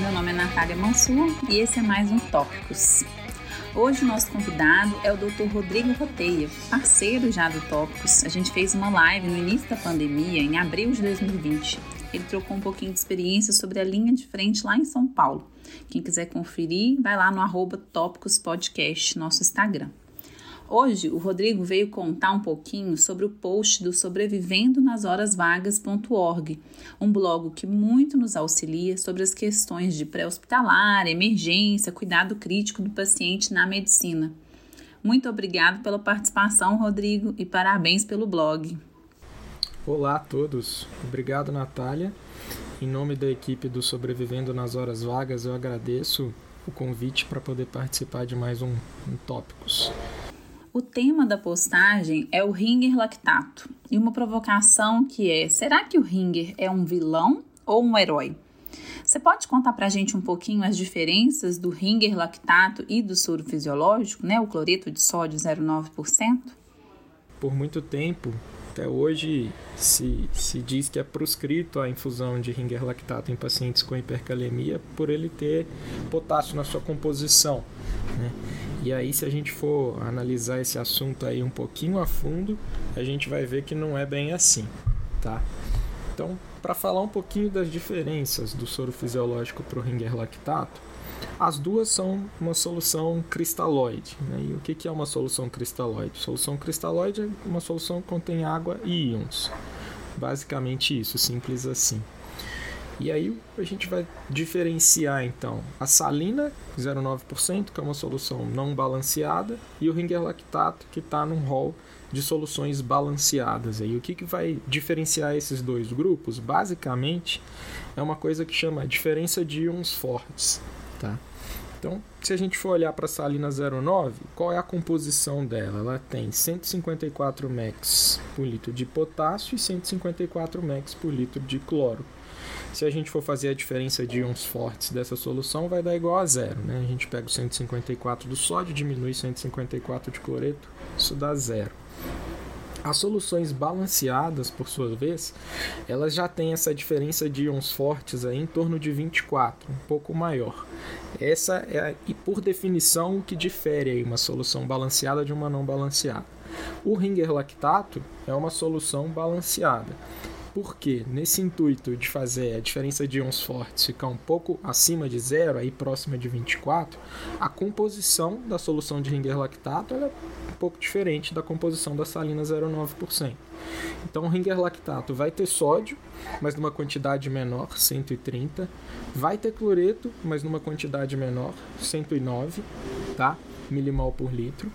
Meu nome é Natália Mansur e esse é mais um Tópicos. Hoje o nosso convidado é o Dr. Rodrigo Roteia, parceiro já do Tópicos. A gente fez uma live no início da pandemia, em abril de 2020. Ele trocou um pouquinho de experiência sobre a linha de frente lá em São Paulo. Quem quiser conferir, vai lá no arroba Tópicos Podcast, nosso Instagram. Hoje, o Rodrigo veio contar um pouquinho sobre o post do sobrevivendo nas horas vagas.org, um blog que muito nos auxilia sobre as questões de pré-hospitalar, emergência, cuidado crítico do paciente na medicina. Muito obrigado pela participação, Rodrigo, e parabéns pelo blog. Olá a todos. Obrigado, Natália. Em nome da equipe do Sobrevivendo nas Horas Vagas, eu agradeço o convite para poder participar de mais um, um Tópicos. O tema da postagem é o Ringer lactato e uma provocação que é: será que o Ringer é um vilão ou um herói? Você pode contar para a gente um pouquinho as diferenças do Ringer lactato e do soro fisiológico, né, o cloreto de sódio 0,9%? Por muito tempo, até hoje, se, se diz que é proscrito a infusão de Ringer lactato em pacientes com hipercalemia por ele ter potássio na sua composição. Né? E aí, se a gente for analisar esse assunto aí um pouquinho a fundo, a gente vai ver que não é bem assim, tá? Então, para falar um pouquinho das diferenças do soro fisiológico para o Ringer lactato, as duas são uma solução cristalóide. Né? E o que é uma solução cristalóide? Solução cristalóide é uma solução que contém água e íons. Basicamente isso, simples assim. E aí a gente vai diferenciar então a salina 0,9%, que é uma solução não balanceada, e o ringer lactato, que está num rol de soluções balanceadas. E o que, que vai diferenciar esses dois grupos? Basicamente, é uma coisa que chama diferença de íons fortes. Tá? Então, se a gente for olhar para a salina 09, qual é a composição dela? Ela tem 154 mex por litro de potássio e 154 mex por litro de cloro. Se a gente for fazer a diferença de íons fortes dessa solução, vai dar igual a zero. Né? A gente pega o 154 do sódio, diminui 154 de cloreto, isso dá zero. As soluções balanceadas, por sua vez, elas já têm essa diferença de íons fortes aí em torno de 24, um pouco maior. Essa é, e por definição, o que difere aí uma solução balanceada de uma não balanceada. O ringer lactato é uma solução balanceada. Porque nesse intuito de fazer a diferença de íons fortes ficar um pouco acima de zero, aí próxima de 24, a composição da solução de Ringer lactato é um pouco diferente da composição da salina 0,9%. Então o Ringer lactato vai ter sódio, mas numa quantidade menor, 130, vai ter cloreto, mas numa quantidade menor, 109, tá? milimol por litro.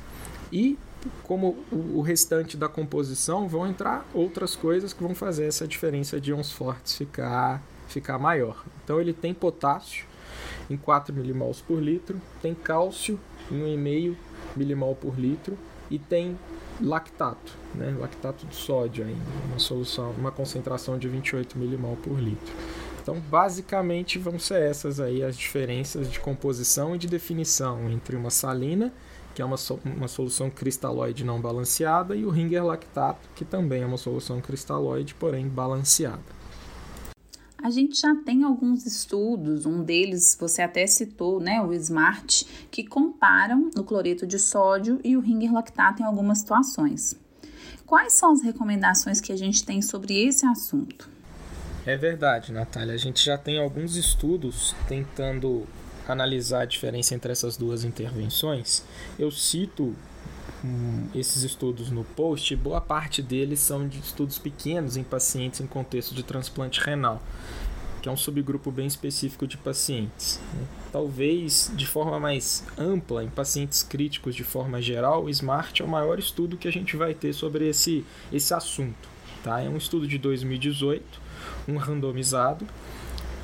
E como o restante da composição, vão entrar outras coisas que vão fazer essa diferença de íons fortes ficar, ficar maior. Então ele tem potássio em 4 milimols por litro, tem cálcio em 1,5 milimol por litro e tem lactato, né? lactato de sódio ainda, uma solução, uma concentração de 28 milimol por litro. Então, basicamente, vão ser essas aí as diferenças de composição e de definição entre uma salina que é uma, so uma solução cristalóide não balanceada, e o ringer lactato, que também é uma solução cristalóide, porém balanceada. A gente já tem alguns estudos, um deles você até citou, né, o SMART, que comparam o cloreto de sódio e o ringer lactato em algumas situações. Quais são as recomendações que a gente tem sobre esse assunto? É verdade, Natália. A gente já tem alguns estudos tentando analisar a diferença entre essas duas intervenções, eu cito hum, esses estudos no post, boa parte deles são de estudos pequenos em pacientes em contexto de transplante renal, que é um subgrupo bem específico de pacientes. Talvez de forma mais ampla, em pacientes críticos de forma geral, o SMART é o maior estudo que a gente vai ter sobre esse, esse assunto. Tá? É um estudo de 2018, um randomizado,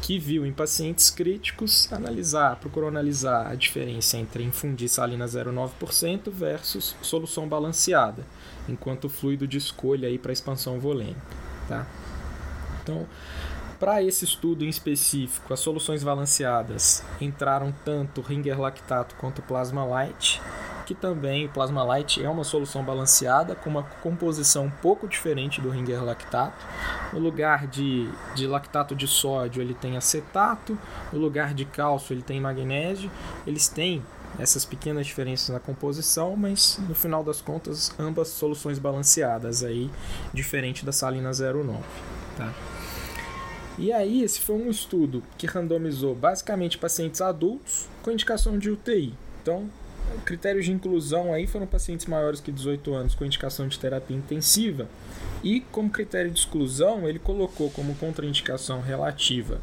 que viu em pacientes críticos analisar, procurou analisar a diferença entre infundir salina 0,9% versus solução balanceada, enquanto fluido de escolha aí para expansão volêmica, tá? Então, para esse estudo em específico, as soluções balanceadas entraram tanto Ringer lactato quanto plasma light, que também o Plasma Light é uma solução balanceada com uma composição um pouco diferente do Ringer lactato. No lugar de, de lactato de sódio, ele tem acetato, no lugar de cálcio, ele tem magnésio. Eles têm essas pequenas diferenças na composição, mas no final das contas, ambas soluções balanceadas aí, diferente da salina 09, tá? E aí, esse foi um estudo que randomizou basicamente pacientes adultos com indicação de UTI. Então, critérios de inclusão aí foram pacientes maiores que 18 anos com indicação de terapia intensiva. E como critério de exclusão, ele colocou como contraindicação relativa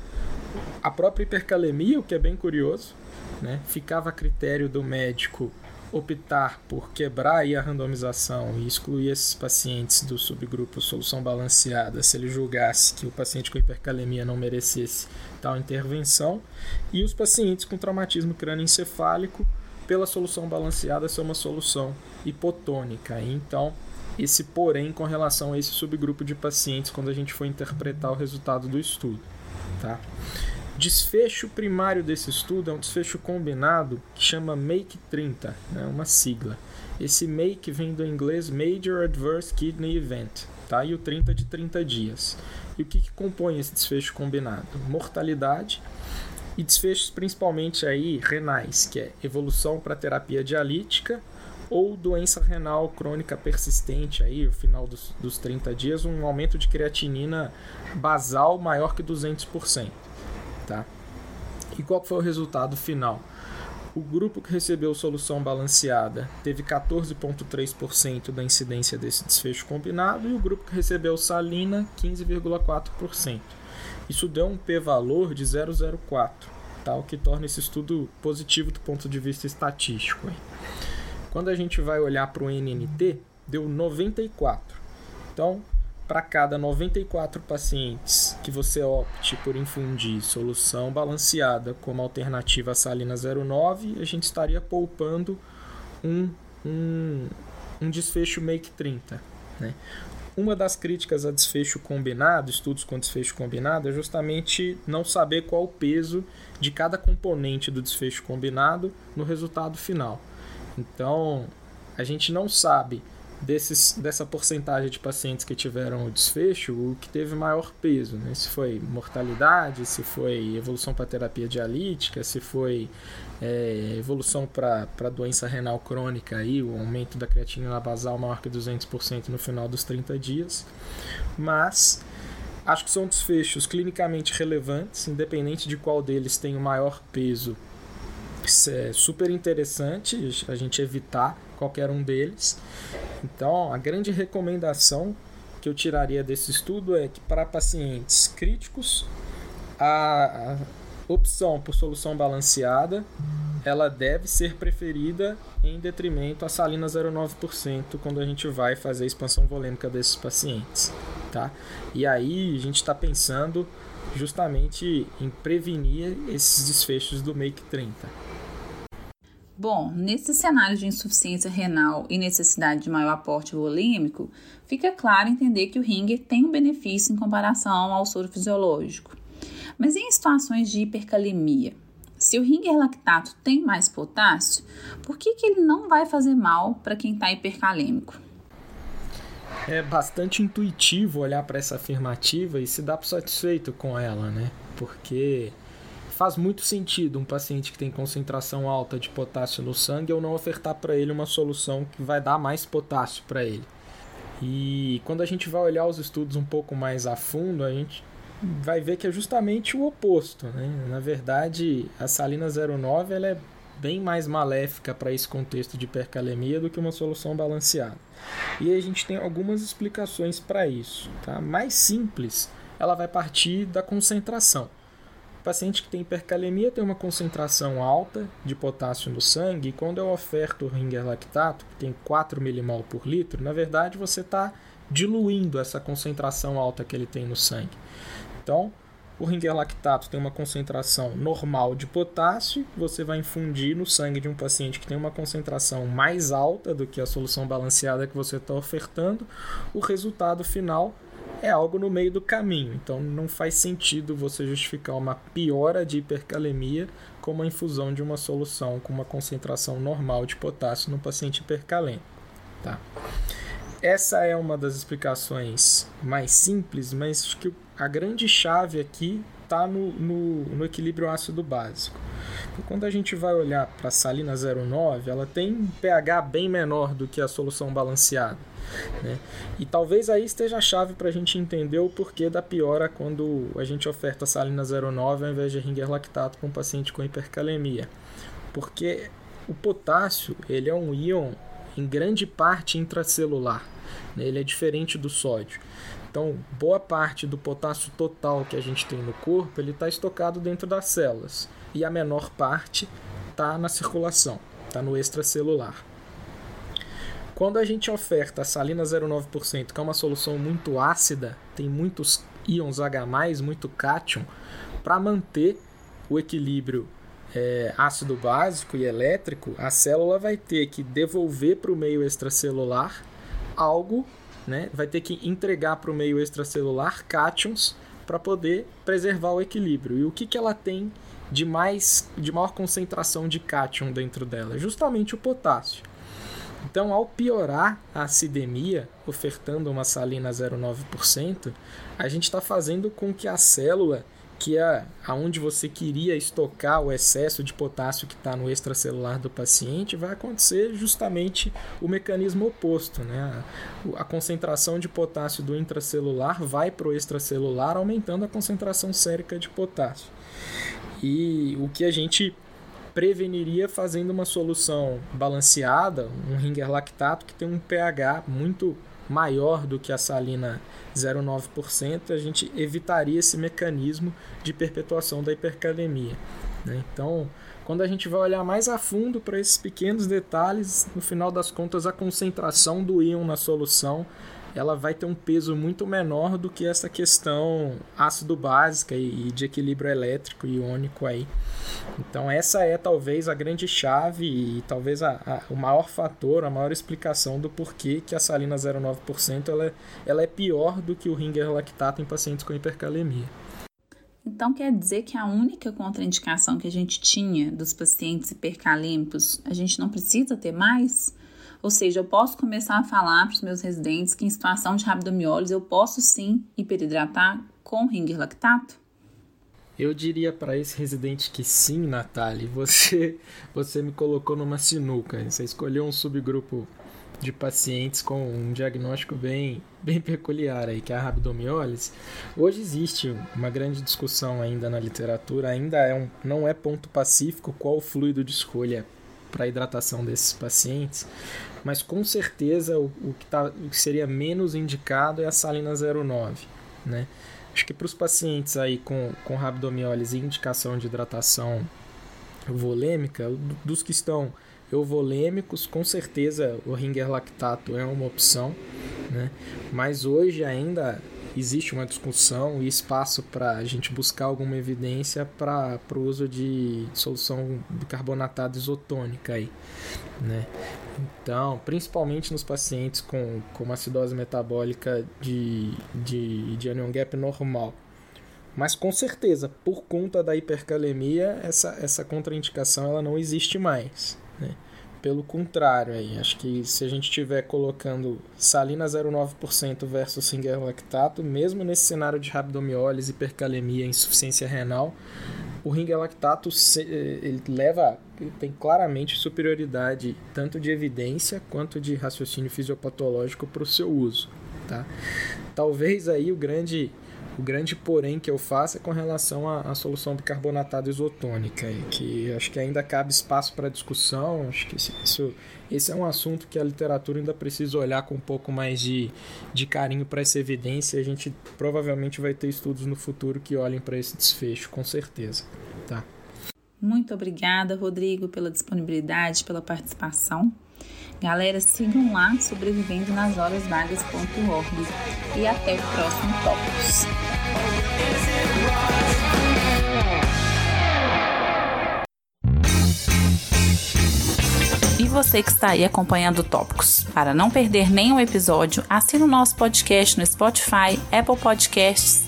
a própria hipercalemia, o que é bem curioso, né? Ficava a critério do médico optar por quebrar a randomização e excluir esses pacientes do subgrupo solução balanceada se ele julgasse que o paciente com hipercalemia não merecesse tal intervenção, e os pacientes com traumatismo crânioencefálico pela solução balanceada ser uma solução hipotônica. Então, esse porém com relação a esse subgrupo de pacientes quando a gente for interpretar o resultado do estudo, tá? Desfecho primário desse estudo é um desfecho combinado que chama MAKE 30, né, uma sigla. Esse MAKE vem do inglês Major Adverse Kidney Event, tá? e o 30 de 30 dias. E o que, que compõe esse desfecho combinado? Mortalidade e desfechos principalmente aí renais, que é evolução para terapia dialítica ou doença renal crônica persistente aí, no final dos, dos 30 dias, um aumento de creatinina basal maior que 200%. Tá? E qual foi o resultado final? O grupo que recebeu solução balanceada teve 14,3% da incidência desse desfecho combinado e o grupo que recebeu salina, 15,4%. Isso deu um p-valor de 0,04, tá? o que torna esse estudo positivo do ponto de vista estatístico. Quando a gente vai olhar para o NNT, deu 94. Então, para cada 94 pacientes que você opte por infundir solução balanceada como alternativa à salina 09, a gente estaria poupando um, um, um desfecho make 30. Né? Uma das críticas a desfecho combinado, estudos com desfecho combinado, é justamente não saber qual o peso de cada componente do desfecho combinado no resultado final. Então, a gente não sabe desses, dessa porcentagem de pacientes que tiveram o desfecho, o que teve maior peso, né? se foi mortalidade, se foi evolução para terapia dialítica, se foi é, evolução para doença renal crônica, aí, o aumento da creatinina basal maior que 200% no final dos 30 dias. Mas acho que são desfechos clinicamente relevantes, independente de qual deles tem o maior peso. É super interessante a gente evitar qualquer um deles. Então, a grande recomendação que eu tiraria desse estudo é que para pacientes críticos, a, opção por solução balanceada ela deve ser preferida em detrimento à salina 0,9% quando a gente vai fazer a expansão volêmica desses pacientes, tá? E aí a gente está pensando justamente em prevenir esses desfechos do MAKE 30. Bom, nesse cenário de insuficiência renal e necessidade de maior aporte volêmico, fica claro entender que o ringer tem um benefício em comparação ao soro fisiológico. Mas em situações de hipercalemia, se o ringer lactato tem mais potássio, por que, que ele não vai fazer mal para quem está hipercalêmico? É bastante intuitivo olhar para essa afirmativa e se dar satisfeito com ela, né? Porque faz muito sentido um paciente que tem concentração alta de potássio no sangue eu não ofertar para ele uma solução que vai dar mais potássio para ele. E quando a gente vai olhar os estudos um pouco mais a fundo, a gente vai ver que é justamente o oposto. Né? Na verdade, a salina 09 ela é bem mais maléfica para esse contexto de hipercalemia do que uma solução balanceada. E a gente tem algumas explicações para isso. Tá? Mais simples, ela vai partir da concentração paciente que tem hipercalemia tem uma concentração alta de potássio no sangue, e quando eu oferto o ringer lactato, que tem 4 milimol por litro, na verdade você está diluindo essa concentração alta que ele tem no sangue. Então, o ringer lactato tem uma concentração normal de potássio, você vai infundir no sangue de um paciente que tem uma concentração mais alta do que a solução balanceada que você está ofertando. O resultado final é algo no meio do caminho. Então não faz sentido você justificar uma piora de hipercalemia com uma infusão de uma solução com uma concentração normal de potássio no paciente hipercalêmico. Tá? Essa é uma das explicações mais simples, mas acho que a grande chave aqui está no, no, no, equilíbrio ácido básico. quando a gente vai olhar para a salina 09, ela tem um pH bem menor do que a solução balanceada. Né? E talvez aí esteja a chave para a gente entender o porquê da piora quando a gente oferta salina 09 ao invés de ringer lactato para um paciente com hipercalemia. Porque o potássio ele é um íon em grande parte intracelular. Né? Ele é diferente do sódio. Então, boa parte do potássio total que a gente tem no corpo, ele está estocado dentro das células. E a menor parte está na circulação, está no extracelular. Quando a gente oferta a salina 0,9%, que é uma solução muito ácida, tem muitos íons H+, muito cátion, para manter o equilíbrio é, ácido básico e elétrico, a célula vai ter que devolver para o meio extracelular algo né, vai ter que entregar para o meio extracelular cátions para poder preservar o equilíbrio. E o que, que ela tem de mais de maior concentração de cátion dentro dela? Justamente o potássio. Então, ao piorar a acidemia, ofertando uma salina 0,9%, a gente está fazendo com que a célula que é aonde você queria estocar o excesso de potássio que está no extracelular do paciente, vai acontecer justamente o mecanismo oposto. Né? A, concentração de potássio do intracelular vai para o extracelular, aumentando a concentração sérica de potássio. E o que a gente preveniria fazendo uma solução balanceada, um ringer lactato que tem um pH muito maior do que a salina 0,9%, a gente evitaria esse mecanismo de perpetuação da hipercalemia. Né? Então, quando a gente vai olhar mais a fundo para esses pequenos detalhes, no final das contas, a concentração do íon na solução ela vai ter um peso muito menor do que essa questão ácido básica e de equilíbrio elétrico e iônico aí. Então essa é talvez a grande chave e talvez a, a, o maior fator, a maior explicação do porquê que a salina 0,9% ela, é, ela é pior do que o ringer lactato em pacientes com hipercalemia. Então quer dizer que a única contraindicação que a gente tinha dos pacientes hipercalêmicos, a gente não precisa ter mais? Ou seja, eu posso começar a falar para os meus residentes que em situação de rabdomiólise eu posso sim hiperidratar com ringer lactato? Eu diria para esse residente que sim, Natália. Você, você me colocou numa sinuca. Você escolheu um subgrupo de pacientes com um diagnóstico bem, bem peculiar aí, que é a rabdomiólise. Hoje existe uma grande discussão ainda na literatura, ainda é um, não é ponto pacífico qual o fluido de escolha para hidratação desses pacientes, mas com certeza o, o, que tá, o que seria menos indicado é a salina 09, né? Acho que para os pacientes aí com, com rabdomiólise e indicação de hidratação volêmica, dos que estão euvolêmicos, com certeza o ringer lactato é uma opção, né? Mas hoje ainda existe uma discussão e espaço para a gente buscar alguma evidência para o uso de solução bicarbonatada isotônica aí, né? Então, principalmente nos pacientes com, com acidose metabólica de, de, de anion gap normal. Mas com certeza, por conta da hipercalemia, essa, essa contraindicação ela não existe mais. Né? Pelo contrário, aí, acho que se a gente estiver colocando salina 0,9% versus singer lactato, mesmo nesse cenário de rabdomiólise, hipercalemia, insuficiência renal, o ringer lactato ele leva, tem claramente superioridade tanto de evidência quanto de raciocínio fisiopatológico para o seu uso. Tá? Talvez aí o grande o grande porém que eu faço é com relação à, à solução bicarbonatada isotônica, que acho que ainda cabe espaço para discussão. Acho que isso, esse é um assunto que a literatura ainda precisa olhar com um pouco mais de, de carinho para essa evidência. A gente provavelmente vai ter estudos no futuro que olhem para esse desfecho, com certeza. Tá? Muito obrigada, Rodrigo, pela disponibilidade, pela participação. Galera, sigam lá sobrevivendo nas horas vagas.org e até o próximo Tópicos. você que está aí acompanhando Tópicos. Para não perder nenhum episódio, assine o nosso podcast no Spotify, Apple Podcasts,